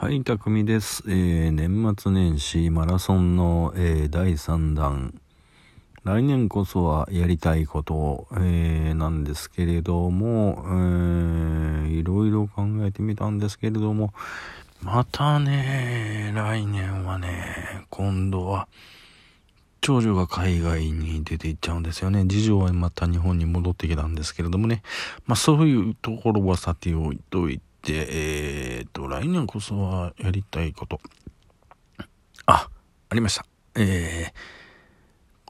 はい、たくみです。えー、年末年始マラソンの、えー、第3弾。来年こそはやりたいこと、えー、なんですけれども、えー、いろいろ考えてみたんですけれども、またね、来年はね、今度は、長女が海外に出て行っちゃうんですよね。次女はまた日本に戻ってきたんですけれどもね。まあそういうところはさておいといて、えー、っと、来年こそはやりたいこと。あ、ありました。えー、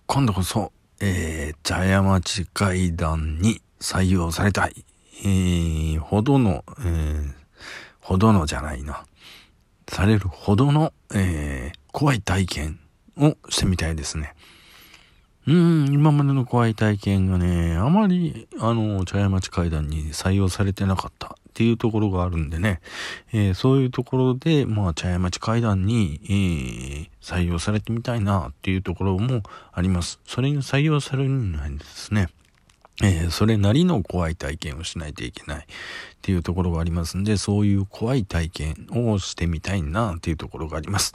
今度こそ、えー、茶屋町会談に採用されたい。えー、ほどの、えー、ほどのじゃないな。されるほどの、えー、怖い体験をしてみたいですね。うん、今までの怖い体験がね、あまり、あの、茶屋町会談に採用されてなかったっていうところがあるんでね、えー、そういうところで、まあ、茶屋町会談に、えー、採用されてみたいなっていうところもあります。それに採用されるんですね。えー、それなりの怖い体験をしないといけないっていうところがありますんで、そういう怖い体験をしてみたいなっていうところがあります。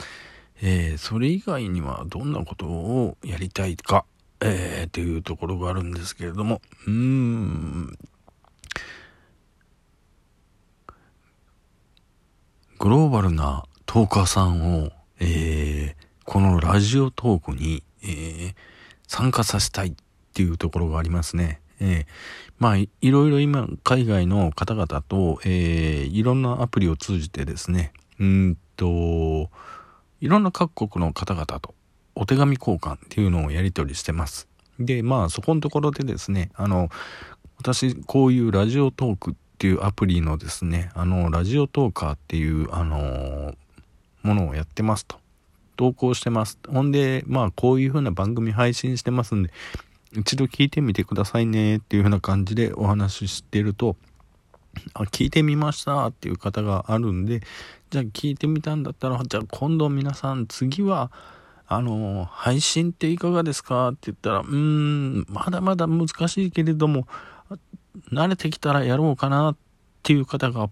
えー、それ以外にはどんなことをやりたいか、えー、っていうところがあるんですけれども、うーん、グローバルなトーカーさんを、えー、このラジオトークに、えー、参加させたいっていうところがありますね。えー、まあい、ろいろ今、海外の方々と、えー、いろんなアプリを通じてですね、うんと、いろんな各国の方々とお手紙交換っていうのをやり取りしてます。で、まあ、そこのところでですね、あの、私、こういうラジオトークっていうアプリのですね、あの、ラジオトーカーっていう、あの、ものをやってますと。投稿してます。ほんで、まあ、こういう風な番組配信してますんで、一度聞いてみてくださいねっていう風な感じでお話ししてると、あ、聞いてみましたっていう方があるんで、じゃあ聞いてみたんだったら、じゃあ今度皆さん次は、あの、配信っていかがですかって言ったら、うーん、まだまだ難しいけれども、慣れてきたらやろうかなっていう方が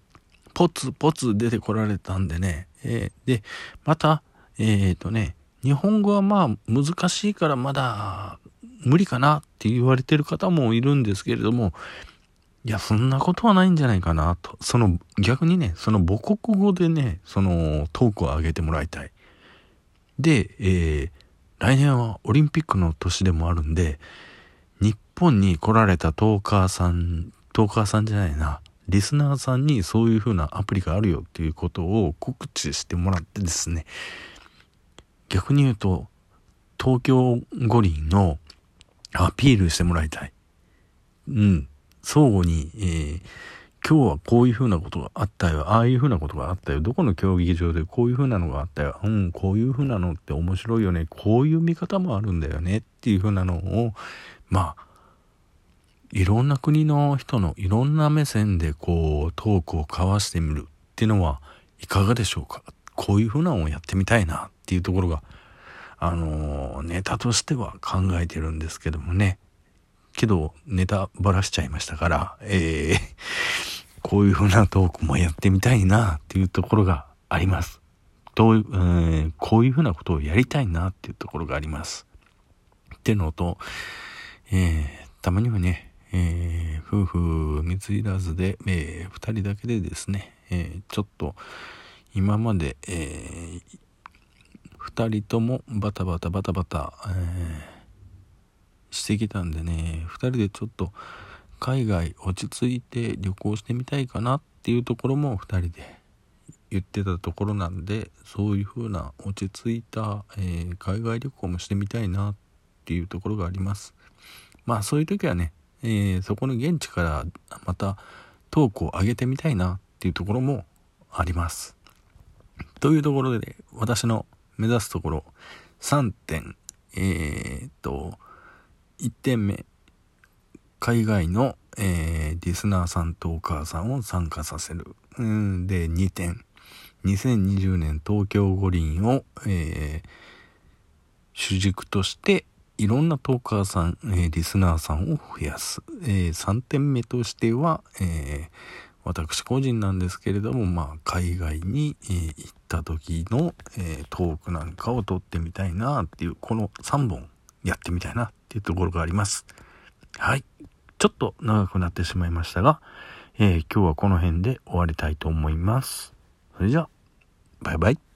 ポツポツ出てこられたんでね。えー、で、また、えっ、ー、とね、日本語はまあ難しいからまだ無理かなって言われてる方もいるんですけれども、いや、そんなことはないんじゃないかなと。その逆にね、その母国語でね、そのトークを上げてもらいたい。で、えー、来年はオリンピックの年でもあるんで、本に来られたトーカーさん、トーカーさんじゃないな、リスナーさんにそういう風なアプリがあるよっていうことを告知してもらってですね、逆に言うと、東京五輪のアピールしてもらいたい。うん。相互に、えー、今日はこういう風なことがあったよ。ああいう風なことがあったよ。どこの競技場でこういう風なのがあったよ。うん、こういう風なのって面白いよね。こういう見方もあるんだよね。っていう風なのを、まあ、いろんな国の人のいろんな目線でこうトークを交わしてみるっていうのはいかがでしょうか？こういうふうなのをやってみたいなっていうところが、あの、ネタとしては考えてるんですけどもね。けど、ネタばらしちゃいましたから、えー、こういうふうなトークもやってみたいなっていうところがあります。どういう、えー、こういうふうなことをやりたいなっていうところがあります。ってのと、えー、たまにはね、えー、夫婦水入らずで、えー、二人だけでですね、えー、ちょっと今まで、えー、二人ともバタバタバタバタ、え、してきたんでね、二人でちょっと海外落ち着いて旅行してみたいかなっていうところも二人で言ってたところなんで、そういう風な落ち着いた、え、海外旅行もしてみたいなっていうところがあります。まあそういう時はね、えー、そこの現地からまたトークを上げてみたいなっていうところもあります。というところで、私の目指すところ3点、えー、っと、1点目、海外の、えー、リスナーさんとお母さんを参加させる。うんで、2点、2020年東京五輪を、えー、主軸としていろんなトーカーさん、えー、リスナーさんを増やす。えー、3点目としては、えー、私個人なんですけれども、まあ、海外に、えー、行った時の、え、トークなんかを撮ってみたいなっていう、この3本やってみたいなっていうところがあります。はい。ちょっと長くなってしまいましたが、え、今日はこの辺で終わりたいと思います。それじゃあ、バイバイ。